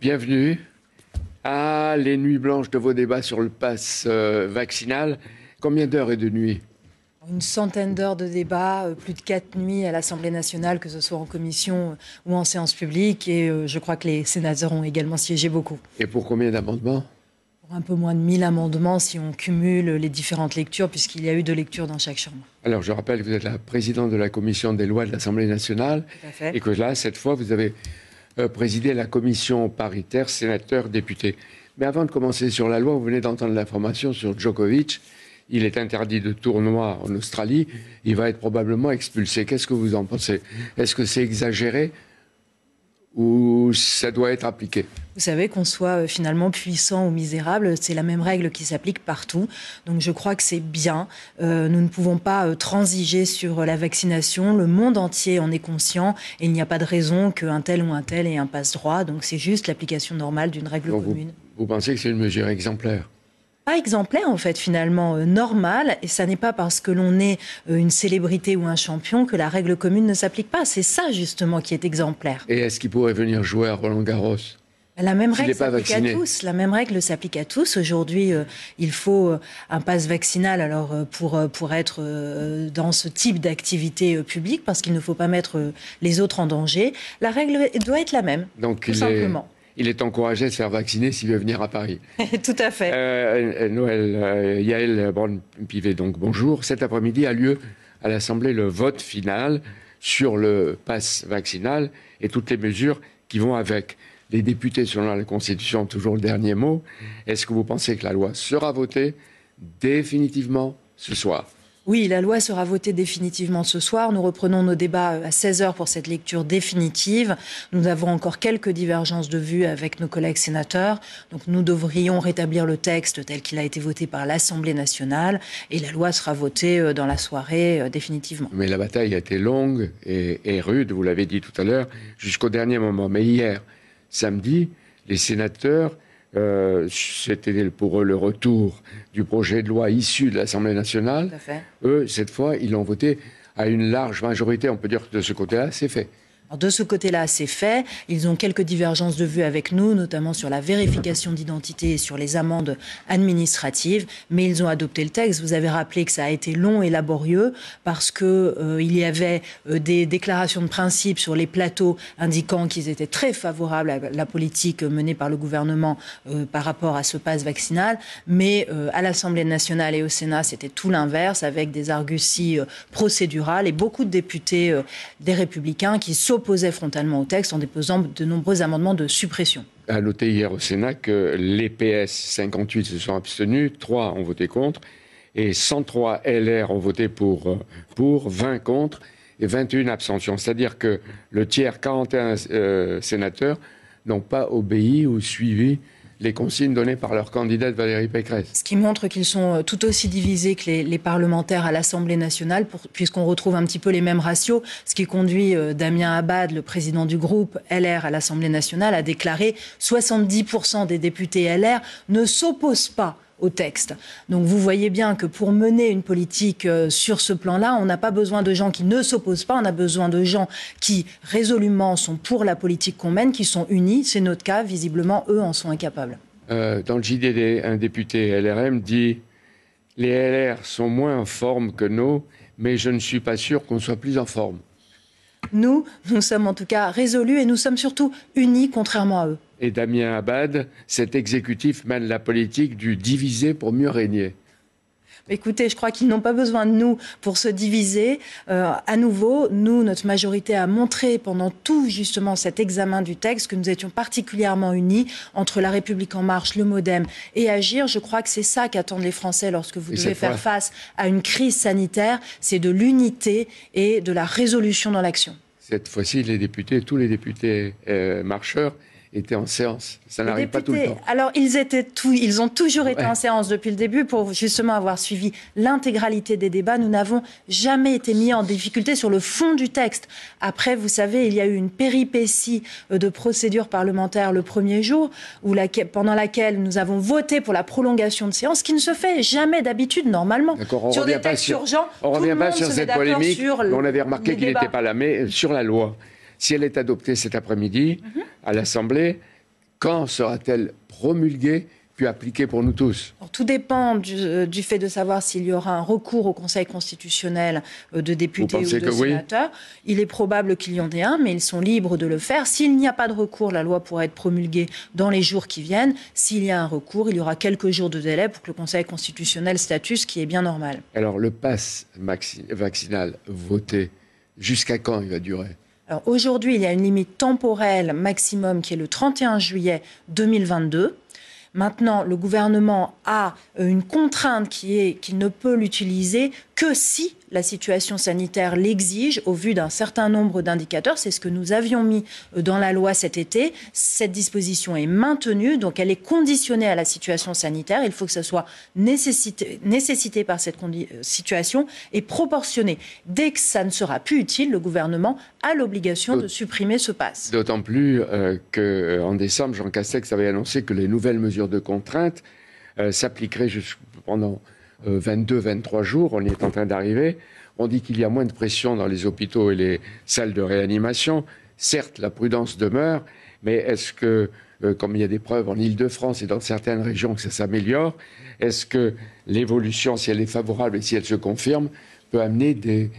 Bienvenue à les nuits blanches de vos débats sur le pass euh, vaccinal. Combien d'heures et de nuits une centaine d'heures de débats, euh, plus de quatre nuits à l'Assemblée nationale, que ce soit en commission ou en séance publique. Et euh, je crois que les sénateurs ont également siégé beaucoup. Et pour combien d'amendements Pour un peu moins de 1000 amendements si on cumule les différentes lectures, puisqu'il y a eu deux lectures dans chaque chambre. Alors je rappelle que vous êtes la présidente de la commission des lois de l'Assemblée nationale. Et que là, cette fois, vous avez euh, présidé la commission paritaire sénateurs-députés. Mais avant de commencer sur la loi, vous venez d'entendre l'information sur Djokovic il est interdit de tournoi en Australie, il va être probablement expulsé. Qu'est-ce que vous en pensez? Est-ce que c'est exagéré ou ça doit être appliqué? Vous savez, qu'on soit euh, finalement puissant ou misérable, c'est la même règle qui s'applique partout. Donc je crois que c'est bien. Euh, nous ne pouvons pas euh, transiger sur la vaccination. Le monde entier en est conscient et il n'y a pas de raison qu'un tel ou un tel ait un passe-droit. Donc c'est juste l'application normale d'une règle commune. vous pensez que c'est une mesure exemplaire? Pas exemplaire en fait finalement euh, normal et ça n'est pas parce que l'on est euh, une célébrité ou un champion que la règle commune ne s'applique pas. C'est ça justement qui est exemplaire. Et est-ce qu'il pourrait venir jouer à Roland Garros la même règle s'applique à tous. La même règle s'applique à tous. Aujourd'hui, euh, il faut un passe vaccinal alors pour pour être dans ce type d'activité publique parce qu'il ne faut pas mettre les autres en danger. La règle doit être la même. Donc tout simplement il est encouragé de se faire vacciner s'il veut venir à Paris. Tout à fait. Euh, Noël, euh, Yael Braun-Pivet, donc bonjour. Cet après-midi a lieu à l'Assemblée le vote final sur le pass vaccinal et toutes les mesures qui vont avec. Les députés, selon la Constitution, toujours le dernier mot. Est-ce que vous pensez que la loi sera votée définitivement ce soir? Oui, la loi sera votée définitivement ce soir. Nous reprenons nos débats à 16h pour cette lecture définitive. Nous avons encore quelques divergences de vues avec nos collègues sénateurs. Donc nous devrions rétablir le texte tel qu'il a été voté par l'Assemblée nationale et la loi sera votée euh, dans la soirée euh, définitivement. Mais la bataille a été longue et, rude, vous l'avez dit tout à l'heure, jusqu'au dernier moment. Mais hier, samedi, les sénateurs euh, c'était pour eux le retour du projet de loi issu de l'Assemblée nationale. Eux, cette fois, ils l'ont voté à une large majorité. On peut dire que de ce côté-là, c'est fait de ce côté-là, c'est fait. Ils ont quelques divergences de vues avec nous, notamment sur la vérification d'identité et sur les amendes administratives, mais ils ont adopté le texte. Vous avez rappelé que ça a été long et laborieux parce que euh, il y avait euh, des déclarations de principe sur les plateaux indiquant qu'ils étaient très favorables à la politique menée par le gouvernement euh, par rapport à ce passe vaccinal, mais à l'Assemblée nationale et au Sénat, c'était tout l'inverse avec des arguties procédurales et beaucoup de députés des Républicains qui s'opposent opposait frontalement au texte en déposant de nombreux amendements de suppression. A noté hier au Sénat que les PS 58 se sont abstenus, 3 ont voté contre, et 103 LR ont voté pour, euh, pour 20 contre et 21 abstentions. C'est-à-dire que le tiers, 41 euh, sénateurs, n'ont pas obéi ou suivi les consignes données par leur candidate Valérie Pécresse. Ce qui montre qu'ils sont euh, tout aussi divisés que les, parlementaires à l'Assemblée nationale, puisqu'on retrouve un petit peu les mêmes ratios, ce qui conduit euh, Damien Abad, le président du groupe LR à l'Assemblée nationale, à déclarer 70% des députés LR ne s'opposent pas au texte. Donc vous voyez bien que pour mener une politique euh, sur ce plan-là, on n'a pas besoin de gens qui ne s'opposent pas, on a besoin de gens qui résolument sont pour la politique qu'on mène, qui sont unis. C'est notre cas, visiblement, eux en sont incapables. Euh, dans le JDD, un député LRM dit Les LR sont moins en forme que nous, mais je ne suis pas sûr qu'on soit plus en forme. Nous, nous sommes en tout cas résolus et nous sommes surtout unis, contrairement à eux et Damien Abad, cet exécutif mène la politique du diviser pour mieux régner. Écoutez, je crois qu'ils n'ont pas besoin de nous pour se diviser. Euh, à nouveau, nous, notre majorité a montré pendant tout justement cet examen du texte que nous étions particulièrement unis entre La République en marche, le MoDem et Agir. Je crois que c'est ça qu'attendent les Français lorsque vous devez faire face à une crise sanitaire, c'est de l'unité et de la résolution dans l'action. Cette fois-ci, les députés, tous les députés euh, marcheurs, étaient en séance. Ça n'arrive pas tout le temps. Alors, ils, étaient tout, ils ont toujours été en séance depuis le début pour justement avoir suivi l'intégralité des débats. Nous n'avons jamais été mis en difficulté sur le fond du texte. Après, vous savez, il y a eu une péripétie euh, de procédure parlementaire le premier jour, où pendant laquelle nous avons voté pour la prolongation de séance, qui ne se fait jamais d'habitude normalement. On sur des textes urgents, on ne revient pas sur cette polémique. on avait remarqué qu'il n'était pas là, mais sur la loi si elle est adoptée cet après-midi mhm. à l'Assemblée, quand sera-t-elle promulguée appliqué pour nous tous? Tout dépend euh, du, fait de savoir s'il y aura un recours au Conseil constitutionnel euh, de députés ou de sénateurs. Il est probable qu'il y en ait un, mais ils sont libres de le faire. S'il n'y a pas de recours, la loi pourra être promulguée dans les jours qui viennent. S'il y a un recours, il y aura quelques jours de délai pour que le Conseil constitutionnel statue, ce qui est bien normal. Alors, le pass vaccinal voté, jusqu'à quand il va durer? Aujourd'hui, il y a une limite temporelle maximum qui est le 31 juillet 2022. Maintenant, le gouvernement a euh, une contrainte qui est qu'il ne peut l'utiliser que si la situation sanitaire l'exige au vu d'un certain nombre d'indicateurs. C'est ce que nous avions mis euh, dans la loi cet été. Cette disposition est maintenue, donc elle est conditionnée à la situation sanitaire. Il faut que ça soit nécessité, nécessité par cette euh, situation et proportionné. Dès que ça ne sera plus utile, le gouvernement a l'obligation de supprimer ce pass. D'autant plus euh, qu'en décembre, Jean Castex avait annoncé que les nouvelles mesures de contrainte s'appliqueraient pendant 22-23 euh, jours, on y est en train d'arriver. On dit qu'il y a moins de pression dans les hôpitaux et les salles de réanimation. Certes, la prudence demeure, mais est-ce que, euh, comme il y a des preuves en Ile-de-France et dans certaines régions que ça s'améliore, est-ce que l'évolution, si elle est favorable et si elle se confirme, peut amener des,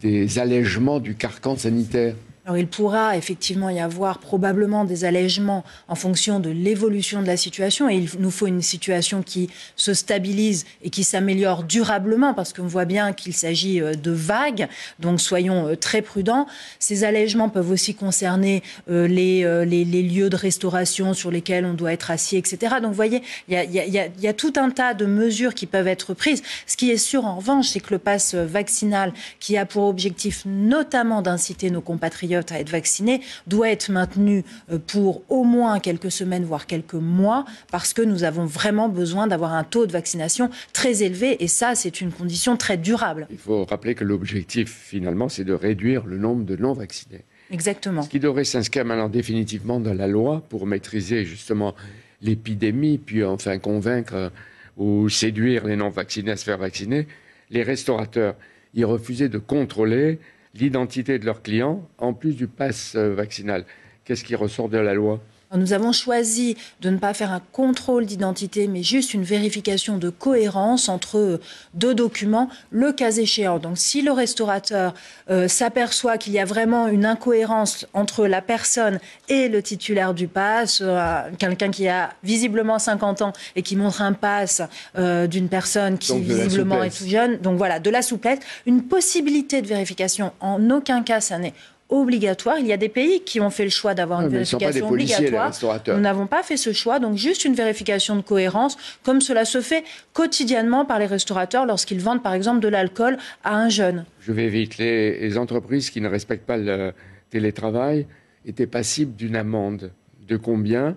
des allègements du carcan sanitaire? Il pourra effectivement y avoir probablement des allègements en fonction de l'évolution de la situation et il nous faut une situation qui se stabilise et qui s'améliore durablement parce qu'on voit bien qu'il s'agit euh, de vagues, donc soyons euh, très prudents. Ces allègements peuvent aussi concerner euh, les, lieux de restauration sur lesquels on doit être assis, etc. Donc vous voyez, il y a, y, y a, tout un tas de mesures qui peuvent être prises. Ce qui est sûr en revanche, c'est que le pass vaccinal qui a pour objectif notamment d'inciter nos compatriotes à être vaccinés doit être maintenu euh, pour au moins quelques semaines, voire quelques mois, parce que nous avons vraiment besoin d'avoir un taux de vaccination très élevé. Et ça, c'est une condition très durable. Il faut rappeler que l'objectif, finalement, c'est de réduire le nombre de non-vaccinés. Exactement. Ce qui devrait s'inscrire maintenant définitivement dans la loi pour maîtriser justement l'épidémie, puis enfin convaincre euh, ou séduire les non-vaccinés à se faire vacciner. Les restaurateurs, ils refusaient de contrôler l'identité de leurs clients, en plus du pass euh, vaccinal. Qu'est-ce qui ressort de la loi? Nous avons choisi de ne pas faire un contrôle d'identité, mais juste une vérification de cohérence entre deux documents, le cas échéant. Donc, si le restaurateur euh, s'aperçoit qu'il y a vraiment une incohérence entre la personne et le titulaire du pass, euh, quelqu'un qui a visiblement 50 ans et qui montre un pass euh, d'une personne qui visiblement est tout jeune, donc voilà, de la souplesse, une possibilité de vérification, en aucun cas, ça n'est obligatoire. Il y a des pays qui ont fait le choix d'avoir une vérification obligatoire. Nous n'avons pas fait ce choix, donc juste une vérification de cohérence, comme cela se fait quotidiennement par les restaurateurs lorsqu'ils vendent par exemple de l'alcool à un jeune. Je vais vite. Les, entreprises qui ne respectent pas le télétravail étaient passibles d'une amende. De combien?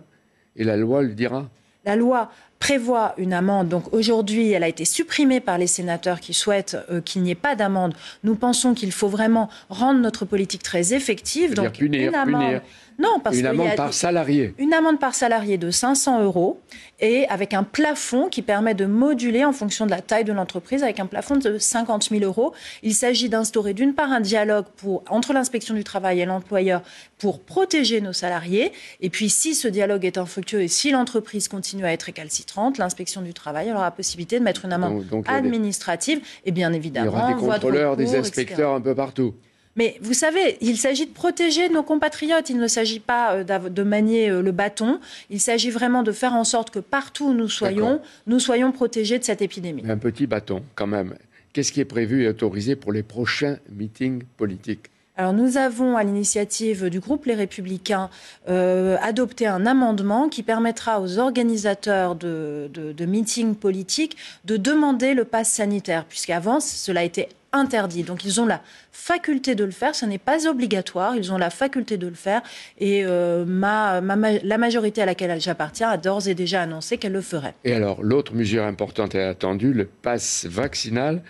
Et la loi le dira. La loi prévoit une amende. Donc aujourd'hui, elle a été supprimée par les sénateurs qui souhaitent euh, qu'il n'y ait pas d'amende. Nous pensons qu'il faut vraiment rendre notre politique très effective. Donc une amende. Non, parce une amende par salarié. Une amende par salarié de 500 euros et avec un plafond qui permet de moduler en fonction de la taille de l'entreprise, avec un plafond de 50 000 euros. Il s'agit d'instaurer d'une part un dialogue pour, entre l'inspection du travail et l'employeur pour protéger nos salariés. Et puis, si ce dialogue est infructueux et si l'entreprise continue à être récalcitrante, l'inspection du travail aura la possibilité de mettre une amende administrative et bien évidemment. Il y aura des contrôleurs, des inspecteurs un peu partout. Mais vous savez, il s'agit de protéger nos compatriotes. Il ne s'agit pas euh, de manier euh, le bâton. Il s'agit vraiment de faire en sorte que partout où nous soyons, nous soyons protégés de cette épidémie. Un petit bâton, quand même. Qu'est-ce qui est prévu et autorisé pour les prochains meetings politiques? Alors nous avons, à l'initiative du groupe Les Républicains, euh, adopté un amendement qui permettra aux organisateurs de, de meetings politiques de demander le pass sanitaire, puisqu'avant, cela était interdit. Donc ils ont la faculté de le faire, ce n'est pas obligatoire, ils ont la faculté de le faire et euh, ma, la majorité à laquelle j'appartiens a d'ores et déjà annoncé qu'elle le ferait. Et alors l'autre mesure importante et attendue, le pass vaccinal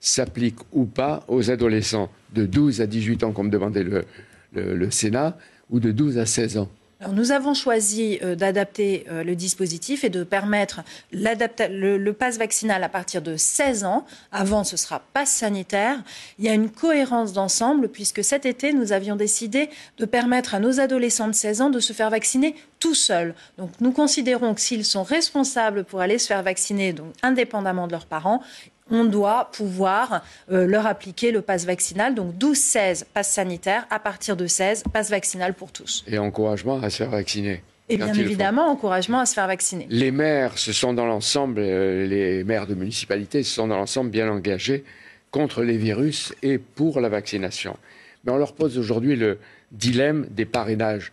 s'applique ou pas aux adolescents de 12 à 18 ans, comme demandait le, le, le Sénat, ou de 12 à 16 ans? Nous avons choisi euh, d'adapter euh, le dispositif et de permettre le, le pass vaccinal à partir de 16 ans. Avant, ce sera passe sanitaire. Il y a une cohérence d'ensemble puisque cet été, nous avions décidé de permettre à nos adolescents de 16 ans de se faire vacciner tout seuls. Donc nous considérons que s'ils sont responsables pour aller se faire vacciner, donc indépendamment de leurs parents, on doit pouvoir euh, leur appliquer le pass vaccinal. Donc 12-16 pass sanitaire, à partir de 16 pass vaccinal pour tous. Et encouragement à se faire vacciner. Et bien évidemment, encouragement à se faire vacciner. Les maires, ce sont dans l'ensemble, euh, les maires de municipalités, se sont dans l'ensemble bien engagés contre les virus et pour la vaccination. Mais on leur pose aujourd'hui le dilemme des parrainages.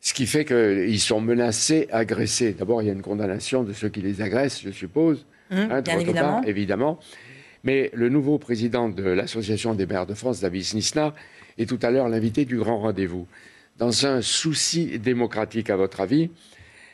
Ce qui fait qu'ils sont menacés, agressés. D'abord, il y a une condamnation de ceux qui les agressent, je suppose. Mmh, hein, bien évidemment. évidemment. Mais le nouveau président de l'Association des maires de France, David Nisnar, est tout à l'heure l'invité du grand rendez-vous. Dans un souci démocratique, à votre avis,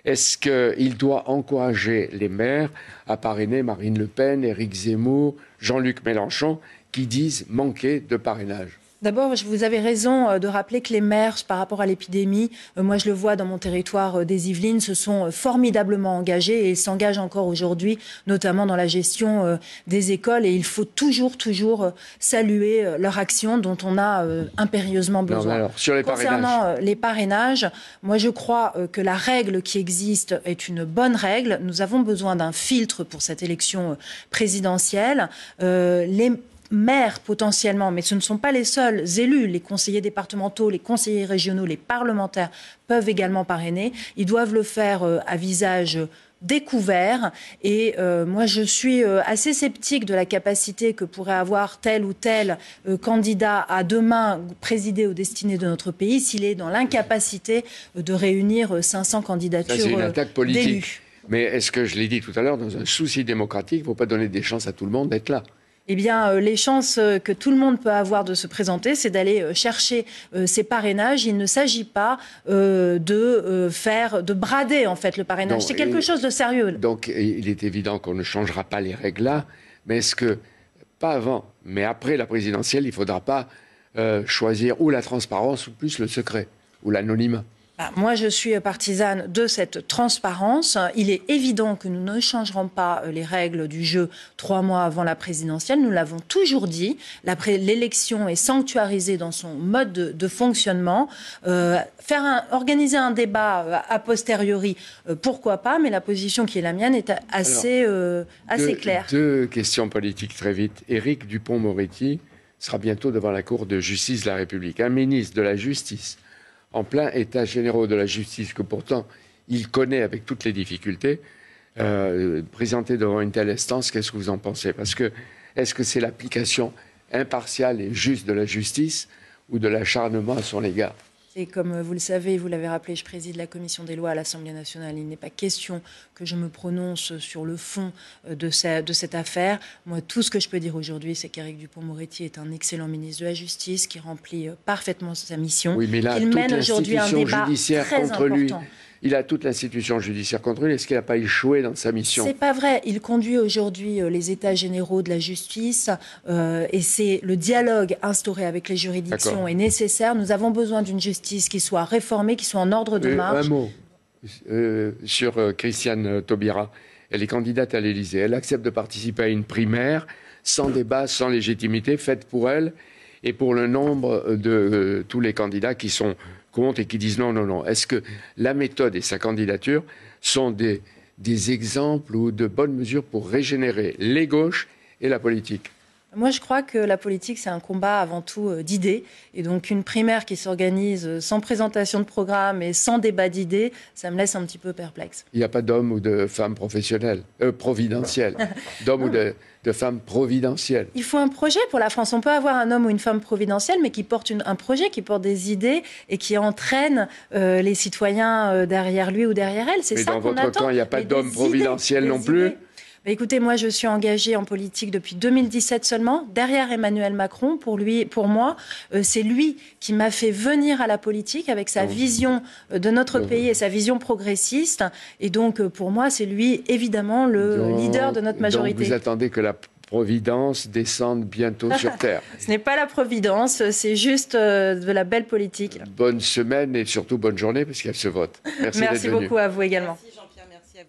est-ce qu'il doit encourager les maires à parrainer Marine Le Pen, Éric Zemmour, Jean-Luc Mélenchon, qui disent manquer de parrainage? D'abord, vous avez raison euh, de rappeler que les maires, par rapport à l'épidémie, euh, moi je le vois dans mon territoire euh, des Yvelines, se sont formidablement engagés et s'engagent encore aujourd'hui, notamment dans la gestion des écoles. Et il faut toujours, toujours saluer leur action dont on a impérieusement besoin. sur les Concernant les parrainages, moi je crois que la règle qui existe est une bonne règle. Nous avons besoin d'un filtre pour cette élection présidentielle. les maires potentiellement, mais ce ne sont pas les seuls élus, les conseillers départementaux, les conseillers régionaux, les parlementaires peuvent également parrainer. Ils doivent le faire euh, à visage découvert. Et euh, moi, je suis euh, assez sceptique de la capacité que pourrait avoir tel ou tel candidat à demain présider aux destinées de notre pays s'il est dans l'incapacité de réunir 500 candidatures C'est une attaque politique. Mais est-ce que je l'ai dit tout à l'heure, dans un souci démocratique, il ne faut pas donner des chances à tout le monde d'être là eh bien, euh, les chances euh, que tout le monde peut avoir de se présenter, c'est d'aller euh, chercher ces parrainages. Il ne s'agit pas de faire, de brader en fait le parrainage. C'est quelque chose de sérieux. Donc, il est évident qu'on ne changera pas les règles là, mais est-ce que pas avant, mais après la présidentielle, il ne faudra pas choisir ou la transparence ou plus le secret ou l'anonymat? Moi, je suis partisane de cette transparence. Il est évident que nous ne changerons pas euh, les règles du jeu trois mois avant la présidentielle. Nous l'avons toujours dit. L'élection est sanctuarisée dans son mode de, fonctionnement. Euh, faire organiser un débat euh, a posteriori, pourquoi pas, mais la position qui est la mienne est assez, assez claire. Deux questions politiques très vite. Éric Dupont-Moretti sera bientôt devant la Cour de justice de la République. Un ministre de la Justice en plein état généraux de la justice, que pourtant il connaît avec toutes les difficultés, euh, présenter devant une telle instance, qu'est-ce que vous en pensez? Parce que est-ce que c'est l'application impartiale et juste de la justice ou de l'acharnement à son égard? Et comme vous le savez, vous l'avez rappelé, je préside la commission des lois à l'Assemblée nationale. Il n'est pas question que je me prononce sur le fond euh, de, cette affaire. Moi, tout ce que je peux dire aujourd'hui, c'est qu'Éric Dupont-Moretti est un excellent ministre de la Justice qui remplit euh, parfaitement sa mission. Oui, mais là, il mène aujourd'hui un débat judiciaire très contre important. lui il a toute l'institution judiciaire contre lui. Est-ce qu'il n'a pas échoué dans sa mission? C'est pas vrai. Il conduit aujourd'hui euh, les États généraux de la justice euh, et c'est le dialogue instauré avec les juridictions est nécessaire. Nous avons besoin d'une justice qui soit réformée, qui soit en ordre de marche. Un mot euh, sur Christiane Taubira. Elle est candidate à l'Élysée. Elle accepte de participer à une primaire sans débat, sans légitimité, faite pour elle et pour le nombre de tous les candidats qui sont compte et qui disent non, non, non. Est-ce que la méthode et sa candidature sont des, des exemples ou de bonnes mesures pour régénérer les gauches et la politique? Moi, je crois que la politique, c'est un combat avant tout euh, d'idées. Et donc, une primaire qui s'organise euh, sans présentation de programme et sans débat d'idées, ça me laisse un petit peu perplexe. Il n'y a pas d'hommes ou de femmes professionnelles, euh, providentielles, d'hommes ou de, de, femmes providentielles. Il faut un projet pour la France. On peut avoir un homme ou une femme providentielle, mais qui porte un projet, qui porte des idées et qui entraîne les citoyens derrière lui ou derrière elle. C'est ça qu'on attend. dans votre camp, il n'y a pas d'homme providentiel non plus bah, écoutez, moi, je suis engagée en politique depuis 2017 seulement, derrière Emmanuel Macron. Pour lui, pour moi, euh, c'est lui qui m'a fait venir à la politique avec sa vision euh, de notre pays et sa vision progressiste. Et donc, euh, pour moi, c'est lui, évidemment, le leader de notre majorité. Donc vous attendez que la Providence descende bientôt sur Terre. Ce n'est pas la Providence, c'est juste de la belle politique. Bonne semaine et surtout bonne journée parce qu'il y a ce vote. Merci, Merci beaucoup à vous également.